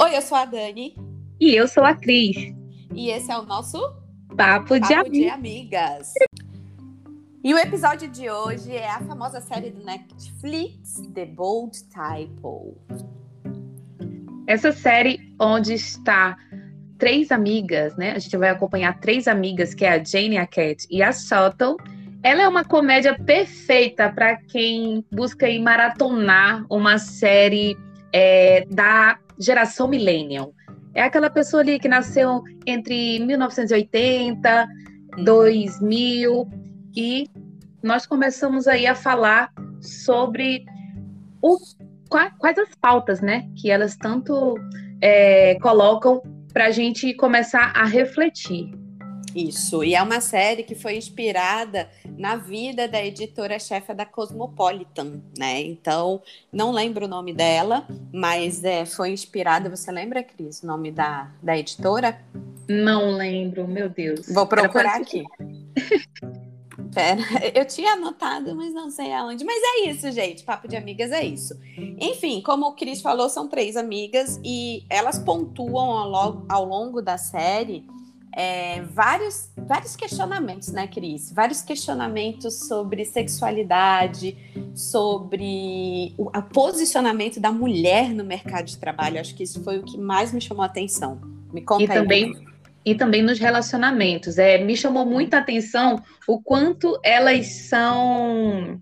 Oi, eu sou a Dani. E eu sou a Cris. E esse é o nosso Papo, de, Papo de Amigas. E o episódio de hoje é a famosa série do Netflix, The Bold Type. Essa série onde está três amigas, né? A gente vai acompanhar três amigas, que é a Jane, a Cat e a Sutton. Ela é uma comédia perfeita para quem busca ir maratonar uma série é, da geração millennial. É aquela pessoa ali que nasceu entre 1980, 2000 e nós começamos aí a falar sobre o, quais as pautas, né, que elas tanto é, colocam para a gente começar a refletir. Isso, e é uma série que foi inspirada na vida da editora-chefe da Cosmopolitan, né? Então, não lembro o nome dela, mas é, foi inspirada. Você lembra, Cris, o nome da, da editora? Não lembro, meu Deus. Vou procurar aqui. Pera, eu tinha anotado, mas não sei aonde. Mas é isso, gente. Papo de amigas é isso. Enfim, como o Cris falou, são três amigas e elas pontuam ao, ao longo da série é, vários, vários questionamentos, né, Cris? Vários questionamentos sobre sexualidade, sobre o, o, posicionamento da mulher no mercado de trabalho. Acho que isso foi o que mais me chamou a atenção. Me conta e aí. Também, e também nos relacionamentos. É, me chamou muita atenção o quanto elas são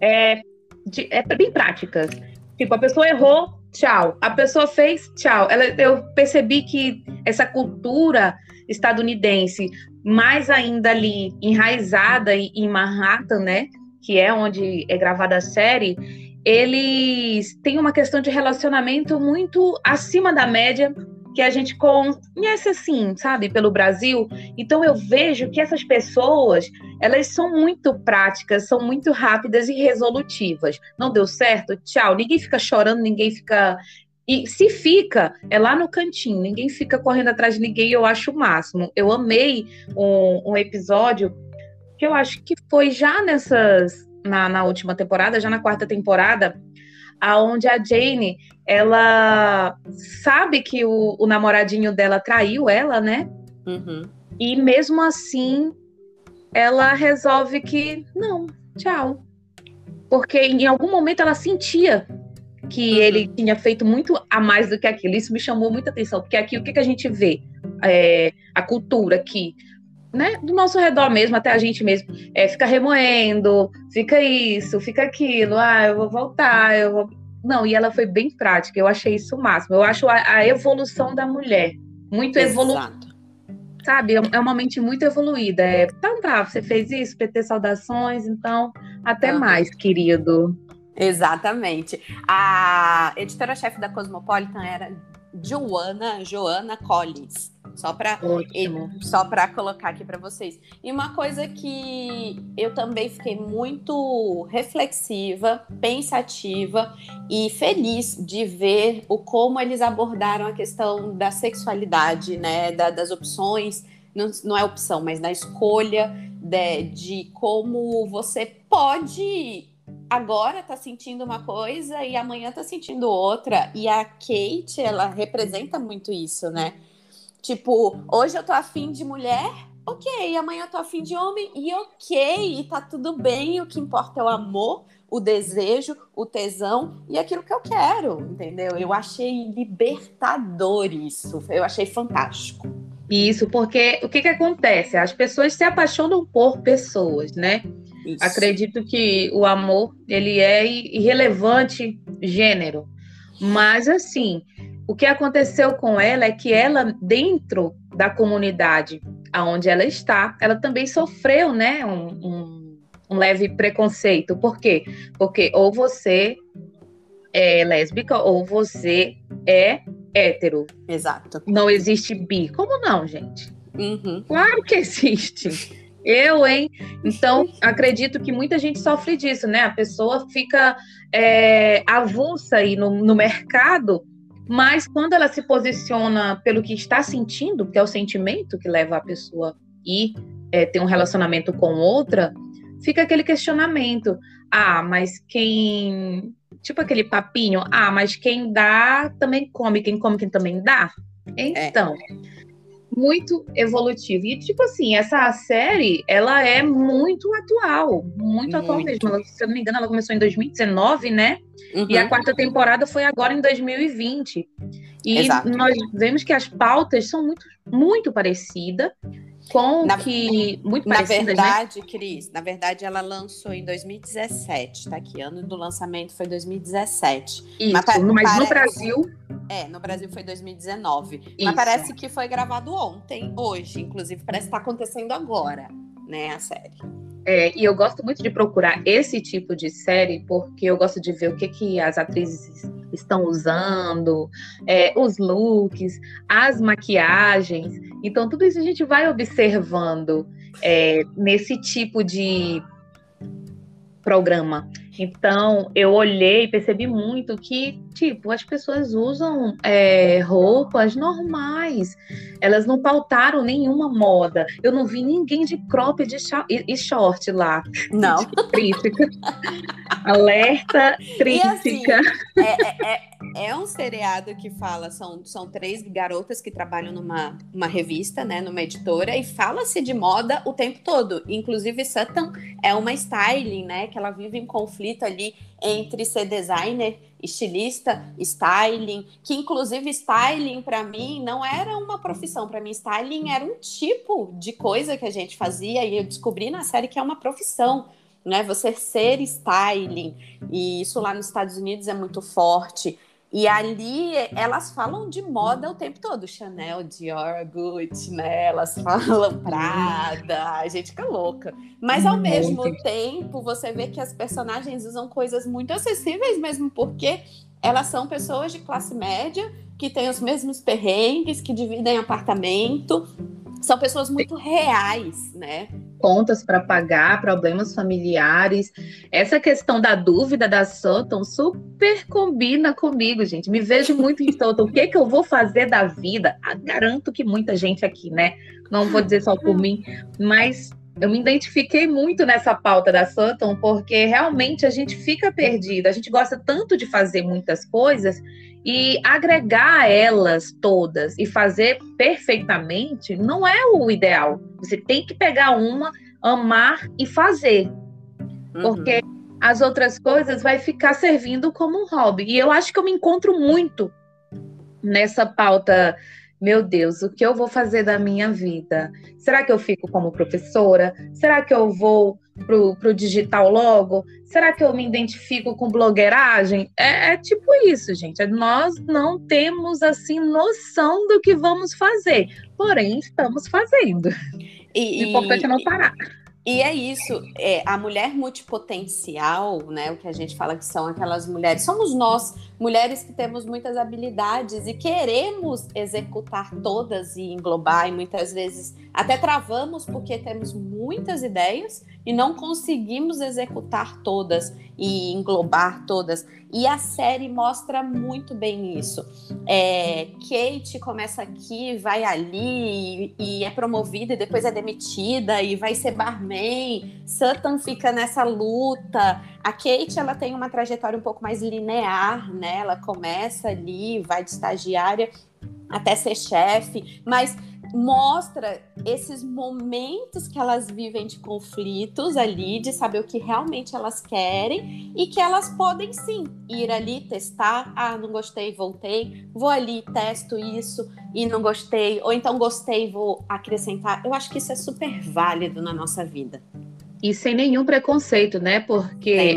é, de, é bem práticas. Tipo, a pessoa errou, tchau. A pessoa fez, tchau. Ela, eu percebi que essa cultura estadunidense, mais ainda ali enraizada em Manhattan, né, que é onde é gravada a série, eles têm uma questão de relacionamento muito acima da média que a gente conhece assim, sabe, pelo Brasil. Então eu vejo que essas pessoas, elas são muito práticas, são muito rápidas e resolutivas. Não deu certo? Tchau. Ninguém fica chorando, ninguém fica e se fica, é lá no cantinho, ninguém fica correndo atrás de ninguém, eu acho o máximo. Eu amei um, um episódio que eu acho que foi já nessas. Na, na última temporada, já na quarta temporada, aonde a Jane ela sabe que o, o namoradinho dela traiu ela, né? Uhum. E mesmo assim, ela resolve que não, tchau. Porque em algum momento ela sentia que uhum. ele tinha feito muito a mais do que aquilo. Isso me chamou muita atenção, porque aqui o que, que a gente vê? É, a cultura aqui, né? Do nosso redor mesmo, até a gente mesmo, é, fica remoendo, fica isso, fica aquilo, ah, eu vou voltar, eu vou. Não, e ela foi bem prática, eu achei isso o máximo. Eu acho a, a evolução da mulher muito evoluída. Sabe, é, é uma mente muito evoluída. É, então tá, você fez isso, PT saudações, então até uhum. mais, querido. Exatamente. A editora-chefe da Cosmopolitan era Joana, Joana Collins. Só para só para colocar aqui para vocês. E uma coisa que eu também fiquei muito reflexiva, pensativa e feliz de ver o como eles abordaram a questão da sexualidade, né, da, das opções, não, não é opção, mas da escolha de, de como você pode agora tá sentindo uma coisa e amanhã tá sentindo outra. E a Kate, ela representa muito isso, né? Tipo, hoje eu tô afim de mulher, ok. Amanhã eu tô afim de homem, e ok. E tá tudo bem. O que importa é o amor, o desejo, o tesão e aquilo que eu quero, entendeu? Eu achei libertador isso. Eu achei fantástico. Isso, porque o que, que acontece? As pessoas se apaixonam por pessoas, né? Isso. Acredito que o amor ele é irrelevante gênero, mas assim, o que aconteceu com ela é que ela dentro da comunidade aonde ela está, ela também sofreu, né, um, um, um leve preconceito. Por quê? Porque ou você é lésbica ou você é hétero. Exato. Não existe bi. Como não, gente? Uhum. Claro que existe. Eu, hein? Então, acredito que muita gente sofre disso, né? A pessoa fica é, avulsa aí no, no mercado, mas quando ela se posiciona pelo que está sentindo, que é o sentimento que leva a pessoa a ir é, ter um relacionamento com outra, fica aquele questionamento. Ah, mas quem tipo aquele papinho, ah, mas quem dá também come, quem come quem também dá. Então, é muito evolutivo. E, tipo assim, essa série, ela é muito atual. Muito, muito. atual mesmo. Ela, se eu não me engano, ela começou em 2019, né? Uhum. E a uhum. quarta temporada foi agora em 2020. E Exato. nós vemos que as pautas são muito, muito parecidas com na, que muito na né? verdade, né? Cris, na verdade ela lançou em 2017, tá aqui, ano do lançamento foi 2017. Isso, mas, mas parece, no Brasil é, no Brasil foi 2019. Isso. Mas parece que foi gravado ontem, hoje, inclusive parece que tá acontecendo agora, né, a série. É, e eu gosto muito de procurar esse tipo de série porque eu gosto de ver o que, que as atrizes estão usando, é, os looks, as maquiagens. Então, tudo isso a gente vai observando é, nesse tipo de programa. Então, eu olhei e percebi muito que, tipo, as pessoas usam é, roupas normais. Elas não pautaram nenhuma moda. Eu não vi ninguém de crop de e short lá. Não. Crítica. Alerta, crítica. Assim, é, é, é, um seriado que fala, são, são três garotas que trabalham numa uma revista, né, numa editora, e fala-se de moda o tempo todo. Inclusive, Sutton é uma styling, né, que ela vive em conflito ali entre ser designer, estilista, styling, que inclusive styling para mim não era uma profissão, para mim styling era um tipo de coisa que a gente fazia e eu descobri na série que é uma profissão. Né, você ser styling, e isso lá nos Estados Unidos é muito forte. E ali elas falam de moda o tempo todo, Chanel, Dior, Gucci, né? Elas falam Prada, a gente fica louca. Mas ao mesmo tempo, você vê que as personagens usam coisas muito acessíveis mesmo porque elas são pessoas de classe média que têm os mesmos perrengues, que dividem apartamento, são pessoas muito reais, né? Contas para pagar, problemas familiares. Essa questão da dúvida da Sutton super combina comigo, gente. Me vejo muito em Sutton. O que, que eu vou fazer da vida? Ah, garanto que muita gente aqui, né? Não vou dizer só por mim, mas eu me identifiquei muito nessa pauta da Sutton, porque realmente a gente fica perdido. A gente gosta tanto de fazer muitas coisas e agregar elas todas e fazer perfeitamente não é o ideal. Você tem que pegar uma, amar e fazer. Uhum. Porque as outras coisas vai ficar servindo como um hobby. E eu acho que eu me encontro muito nessa pauta meu Deus, o que eu vou fazer da minha vida? Será que eu fico como professora? Será que eu vou pro, pro digital logo? Será que eu me identifico com blogueiragem? É, é tipo isso, gente. Nós não temos assim noção do que vamos fazer, porém estamos fazendo. E, o importante é não parar. E é isso, é, a mulher multipotencial, né? O que a gente fala que são aquelas mulheres, somos nós, mulheres que temos muitas habilidades e queremos executar todas e englobar, e muitas vezes até travamos porque temos muitas ideias e não conseguimos executar todas e englobar todas. E a série mostra muito bem isso. É, Kate começa aqui, vai ali e, e, é promovida e depois é demitida e vai ser barman. Sutton fica nessa luta. A Kate ela tem uma trajetória um pouco mais linear, né? Ela começa ali, vai de estagiária até ser chefe, mas mostra esses momentos que elas vivem de conflitos ali, de saber o que realmente elas querem e que elas podem sim ir ali testar. Ah, não gostei, voltei. Vou ali, testo isso e não gostei. Ou então gostei, vou acrescentar. Eu acho que isso é super válido na nossa vida. E sem nenhum preconceito, né? Porque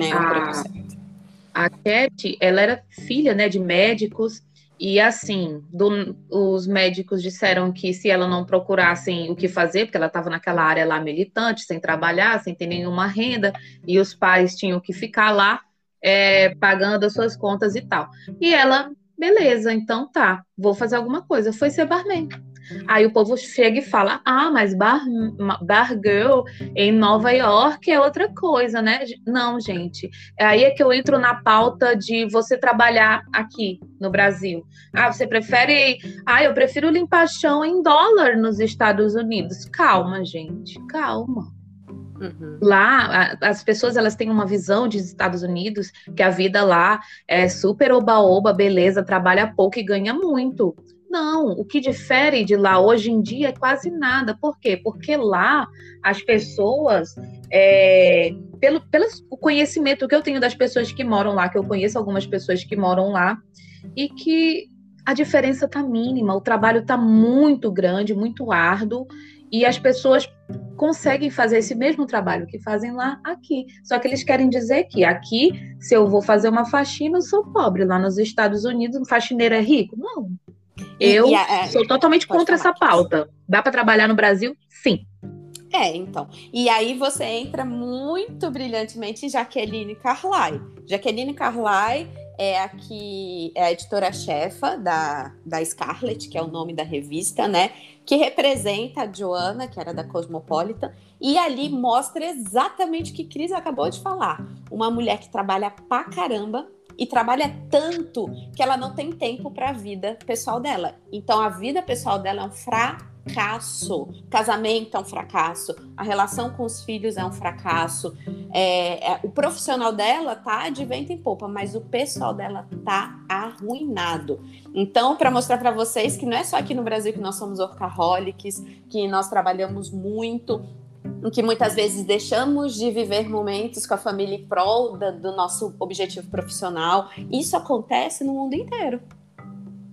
a, a Cat, ela era filha né, de médicos e assim, do, os médicos disseram que se ela não procurasse o que fazer, porque ela estava naquela área lá militante, sem trabalhar, sem ter nenhuma renda, e os pais tinham que ficar lá é, pagando as suas contas e tal. E ela, beleza, então tá, vou fazer alguma coisa. Foi ser barman. Aí o povo chega e fala: ah, mas bar, bar girl em Nova York é outra coisa, né? Não, gente. Aí é que eu entro na pauta de você trabalhar aqui no Brasil. Ah, você prefere. Ah, eu prefiro limpar chão em dólar nos Estados Unidos. Calma, gente, calma. Uhum. Lá, as pessoas elas têm uma visão de Estados Unidos que a vida lá é super oba-oba, beleza, trabalha pouco e ganha muito. Não, o que difere de lá hoje em dia é quase nada. Por quê? Porque lá as pessoas, é, pelo, pelo conhecimento que eu tenho das pessoas que moram lá, que eu conheço algumas pessoas que moram lá, e que a diferença está mínima, o trabalho está muito grande, muito árduo, e as pessoas conseguem fazer esse mesmo trabalho que fazem lá aqui. Só que eles querem dizer que aqui, se eu vou fazer uma faxina, eu sou pobre. Lá nos Estados Unidos, um faxineiro é rico? Não. Eu e, e a, sou totalmente contra essa pauta. Dá para trabalhar no Brasil? Sim. É, então. E aí você entra muito brilhantemente em Jaqueline Carlai. Jaqueline Carlai é a que é a editora-chefa da, da Scarlet, que é o nome da revista, né? Que representa a Joana, que era da Cosmopolitan, e ali mostra exatamente o que Cris acabou de falar. Uma mulher que trabalha pra caramba e trabalha tanto que ela não tem tempo para a vida pessoal dela. Então a vida pessoal dela é um fracasso. Casamento é um fracasso. A relação com os filhos é um fracasso. É, é, o profissional dela tá de vento em popa, mas o pessoal dela tá arruinado. Então, para mostrar para vocês que não é só aqui no Brasil que nós somos workaholics, que nós trabalhamos muito, que muitas vezes deixamos de viver momentos com a família em prol da, do nosso objetivo profissional. Isso acontece no mundo inteiro.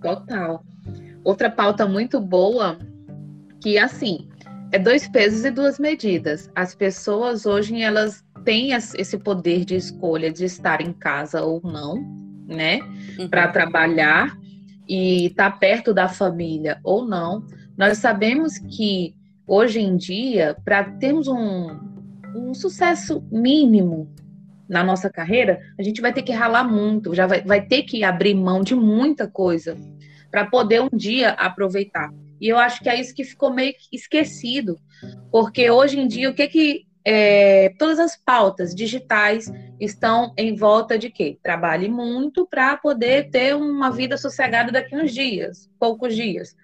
Total. Outra pauta muito boa que assim é dois pesos e duas medidas. As pessoas hoje elas têm esse poder de escolha de estar em casa ou não, né, uhum. para trabalhar e estar tá perto da família ou não. Nós sabemos que hoje em dia, para termos um, um sucesso mínimo na nossa carreira, a gente vai ter que ralar muito, já vai, vai ter que abrir mão de muita coisa para poder um dia aproveitar. E eu acho que é isso que ficou meio esquecido, porque hoje em dia o que que é, todas as pautas digitais estão em volta de quê? Trabalhe muito para poder ter uma vida sossegada daqui uns dias, poucos dias.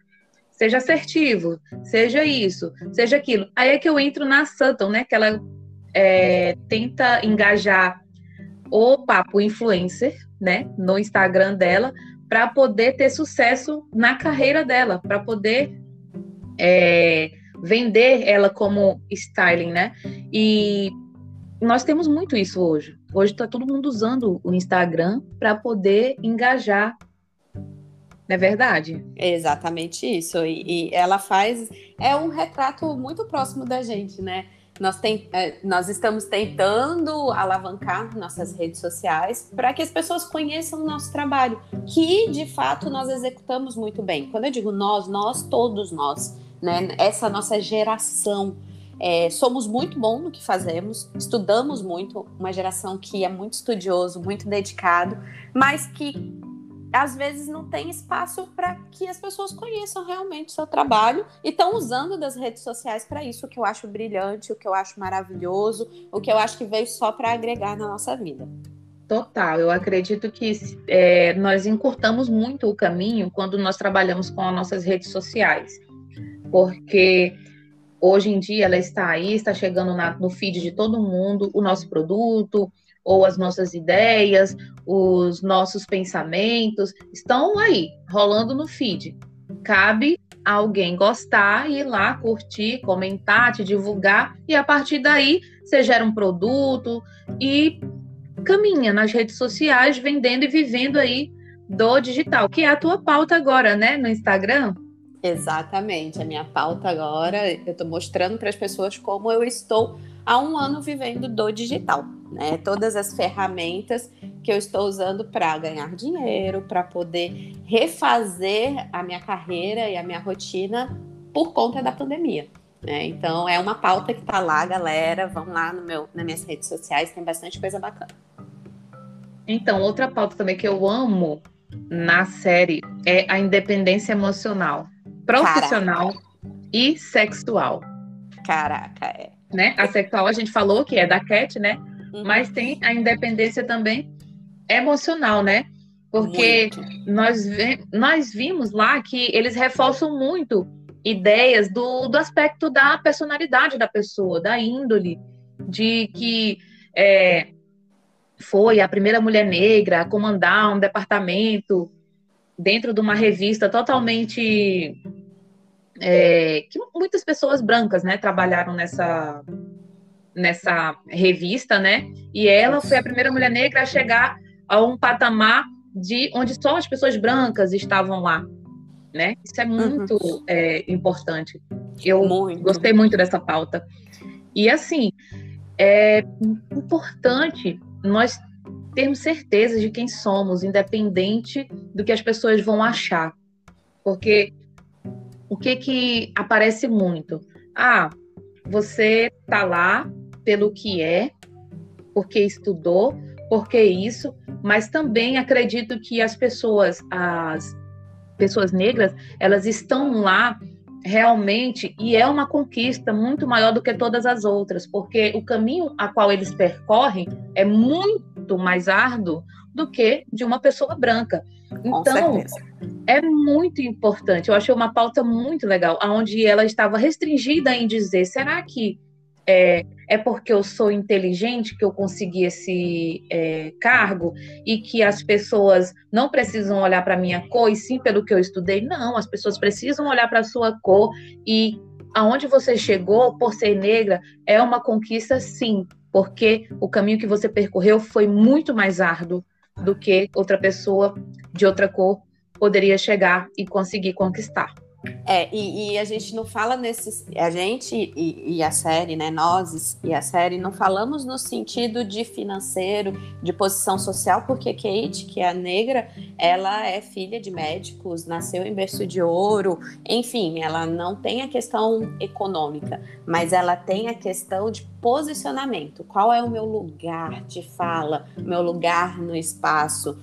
Seja assertivo, seja isso, seja aquilo. Aí é que eu entro na Sutton, né? Que ela é, tenta engajar o papo influencer, né? No Instagram dela, para poder ter sucesso na carreira dela, para poder é, vender ela como styling, né? E nós temos muito isso hoje. Hoje está todo mundo usando o Instagram para poder engajar. Não é verdade? É exatamente isso. E, e ela faz. É um retrato muito próximo da gente, né? Nós, tem, é, nós estamos tentando alavancar nossas redes sociais para que as pessoas conheçam o nosso trabalho, que de fato nós executamos muito bem. Quando eu digo nós, nós, todos nós, né? Essa nossa geração. É, somos muito bons no que fazemos, estudamos muito, uma geração que é muito estudioso, muito dedicado, mas que às vezes não tem espaço para que as pessoas conheçam realmente o seu trabalho e estão usando das redes sociais para isso, o que eu acho brilhante, o que eu acho maravilhoso, o que eu acho que veio só para agregar na nossa vida. Total, eu acredito que é, nós encurtamos muito o caminho quando nós trabalhamos com as nossas redes sociais, porque hoje em dia ela está aí, está chegando na, no feed de todo mundo o nosso produto, ou as nossas ideias, os nossos pensamentos estão aí, rolando no feed. Cabe a alguém gostar, ir lá, curtir, comentar, te divulgar, e a partir daí você gera um produto e caminha nas redes sociais, vendendo e vivendo aí do digital, que é a tua pauta agora, né, no Instagram. Exatamente, a minha pauta agora, eu estou mostrando para as pessoas como eu estou há um ano vivendo do digital né? Todas as ferramentas que eu estou usando para ganhar dinheiro, para poder refazer a minha carreira e a minha rotina por conta da pandemia. Né? Então é uma pauta que está lá, galera. Vão lá no meu, nas minhas redes sociais, tem bastante coisa bacana. Então, outra pauta também que eu amo na série é a independência emocional, profissional Caraca. e sexual. Caraca, é. Né? A sexual a gente falou que é da Cat, né? Uhum. mas tem a independência também emocional, né? Porque nós, nós vimos lá que eles reforçam muito ideias do, do aspecto da personalidade da pessoa, da índole. de que é, foi a primeira mulher negra a comandar um departamento dentro de uma revista totalmente é, que muitas pessoas brancas, né, trabalharam nessa nessa revista, né? E ela foi a primeira mulher negra a chegar a um patamar de onde só as pessoas brancas estavam lá, né? Isso é muito uhum. é, importante. Eu muito. gostei muito dessa pauta. E assim, é importante nós termos certeza de quem somos, independente do que as pessoas vão achar. Porque o que que aparece muito? Ah, você tá lá pelo que é, porque estudou, porque isso, mas também acredito que as pessoas, as pessoas negras, elas estão lá realmente e é uma conquista muito maior do que todas as outras, porque o caminho a qual eles percorrem é muito mais árduo do que de uma pessoa branca. Então, é muito importante. Eu achei uma pauta muito legal, onde ela estava restringida em dizer: será que é, é porque eu sou inteligente que eu consegui esse é, cargo e que as pessoas não precisam olhar para minha cor e sim pelo que eu estudei. Não, as pessoas precisam olhar para a sua cor e aonde você chegou por ser negra é uma conquista, sim, porque o caminho que você percorreu foi muito mais árduo do que outra pessoa de outra cor poderia chegar e conseguir conquistar. É, e, e, a gente não fala nesses. A gente e, e, a série, né? Nós e a série não falamos no sentido de financeiro, de posição social, porque Kate, que é a negra, ela é filha de médicos, nasceu em berço de ouro, enfim, ela não tem a questão econômica, mas ela tem a questão de posicionamento. Qual é o meu lugar de fala, meu lugar no espaço?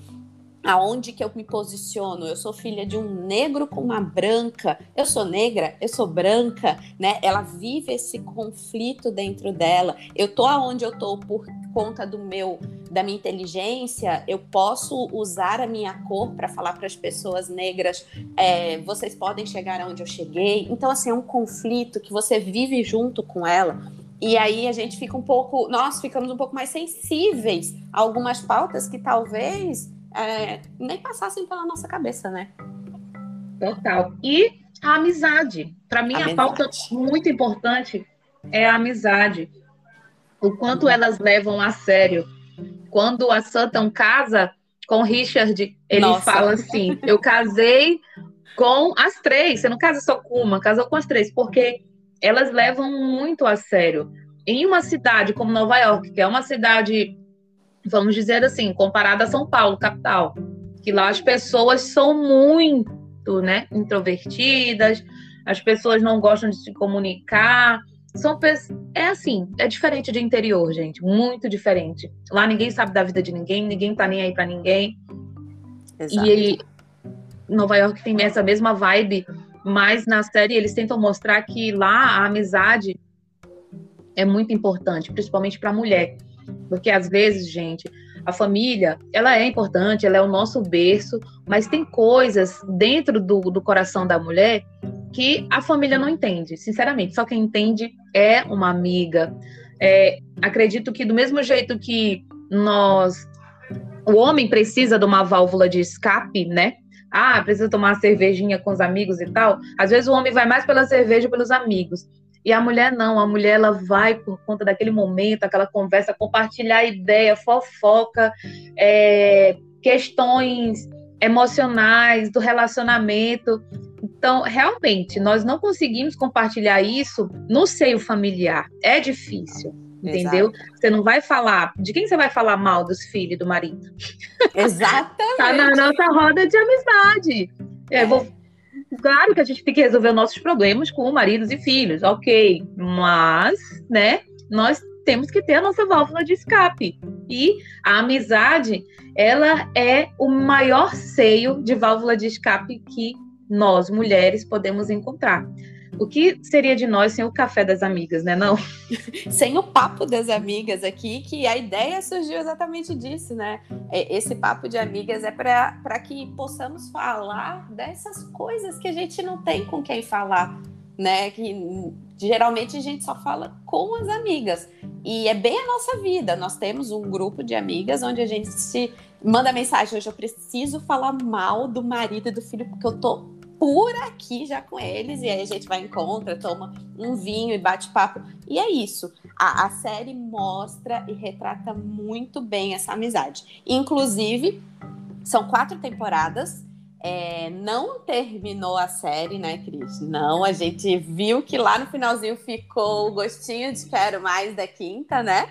Aonde que eu me posiciono? Eu sou filha de um negro com uma branca. Eu sou negra, eu sou branca, né? Ela vive esse conflito dentro dela. Eu tô aonde eu tô por conta do meu da minha inteligência. Eu posso usar a minha cor para falar para as pessoas negras. É, vocês podem chegar aonde eu cheguei. Então assim é um conflito que você vive junto com ela. E aí a gente fica um pouco, nós ficamos um pouco mais sensíveis a algumas pautas que talvez é, nem passassem pela nossa cabeça, né? Total. E a amizade. Para mim, amizade. a pauta muito importante é a amizade. O quanto elas levam a sério. Quando a Sutton casa com Richard, ele Nossa. fala assim: Eu casei com as três. Você não casa só com uma, casou com as três, porque elas levam muito a sério. Em uma cidade como Nova York, que é uma cidade vamos dizer assim, comparada a São Paulo, capital, que lá as pessoas são muito, né, introvertidas, as pessoas não gostam de se comunicar, são é assim, é diferente de interior, gente, muito diferente. Lá ninguém sabe da vida de ninguém, ninguém tá nem aí para ninguém. Exato. E Nova York tem essa mesma vibe, mas na série eles tentam mostrar que lá a amizade é muito importante, principalmente para a mulher. Porque às vezes, gente, a família, ela é importante, ela é o nosso berço, mas tem coisas dentro do, do coração da mulher que a família não entende, sinceramente. Só quem entende é uma amiga. É, acredito que do mesmo jeito que nós, o homem precisa de uma válvula de escape, né? Ah, precisa tomar uma cervejinha com os amigos e tal. Às vezes o homem vai mais pela cerveja pelos amigos. E a mulher não, a mulher ela vai por conta daquele momento, aquela conversa, compartilhar ideia, fofoca, é, questões emocionais do relacionamento. Então, realmente, nós não conseguimos compartilhar isso no seio familiar. É difícil, entendeu? Exato. Você não vai falar. De quem você vai falar mal dos filhos do marido? Exatamente. tá na nossa roda de amizade. É. Vou Claro que a gente tem que resolver nossos problemas com maridos e filhos, ok. Mas, né, nós temos que ter a nossa válvula de escape. E a amizade, ela é o maior seio de válvula de escape que nós, mulheres, podemos encontrar. O que seria de nós sem o café das amigas, né? Não? sem o papo das amigas aqui, que a ideia surgiu exatamente disso, né? Esse papo de amigas é para que possamos falar dessas coisas que a gente não tem com quem falar. né? Que geralmente a gente só fala com as amigas. E é bem a nossa vida. Nós temos um grupo de amigas onde a gente se manda mensagem. Hoje eu preciso falar mal do marido e do filho, porque eu tô por aqui já com eles. E aí a gente vai encontra, toma um vinho e bate papo. E é isso. A, a série mostra e retrata muito bem essa amizade. Inclusive, são quatro temporadas. É, não terminou a série, né, Cris? Não, a gente viu que lá no finalzinho ficou o gostinho de quero mais da quinta, né?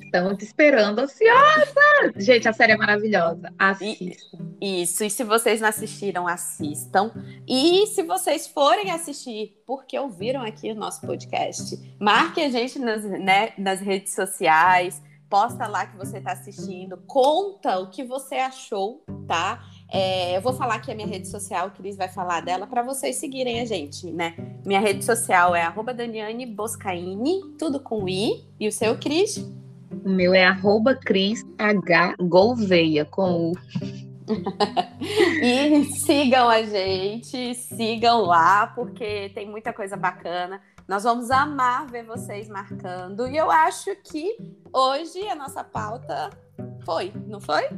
Estamos esperando ansiosa! Gente, a série é maravilhosa. Assistam. Isso, e se vocês não assistiram, assistam. E se vocês forem assistir, porque ouviram aqui o nosso podcast, marque a gente nas, né, nas redes sociais, posta lá que você está assistindo, conta o que você achou, tá? É, eu vou falar aqui a minha rede social, o Cris vai falar dela, para vocês seguirem a gente, né? Minha rede social é arroba Daniane Boscaini, tudo com I. E o seu, Cris? O meu é arroba Cris H Gouveia, com U. e sigam a gente, sigam lá, porque tem muita coisa bacana. Nós vamos amar ver vocês marcando. E eu acho que hoje a nossa pauta foi, não foi?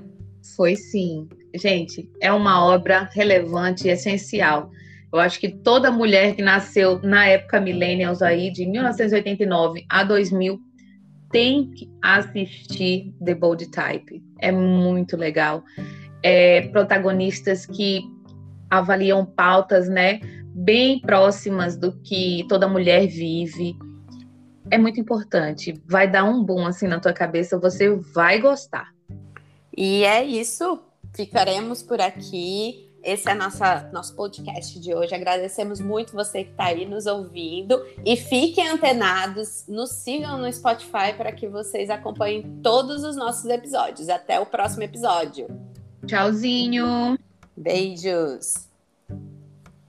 Foi sim. Gente, é uma obra relevante e essencial. Eu acho que toda mulher que nasceu na época millennials aí, de 1989 a 2000, tem que assistir The Bold Type. É muito legal. É, protagonistas que avaliam pautas, né, bem próximas do que toda mulher vive. É muito importante. Vai dar um boom assim na tua cabeça, você vai gostar. E é isso. Ficaremos por aqui. Esse é nossa, nosso podcast de hoje. Agradecemos muito você que está aí nos ouvindo. E fiquem antenados, nos sigam no Spotify para que vocês acompanhem todos os nossos episódios. Até o próximo episódio. Tchauzinho. Beijos.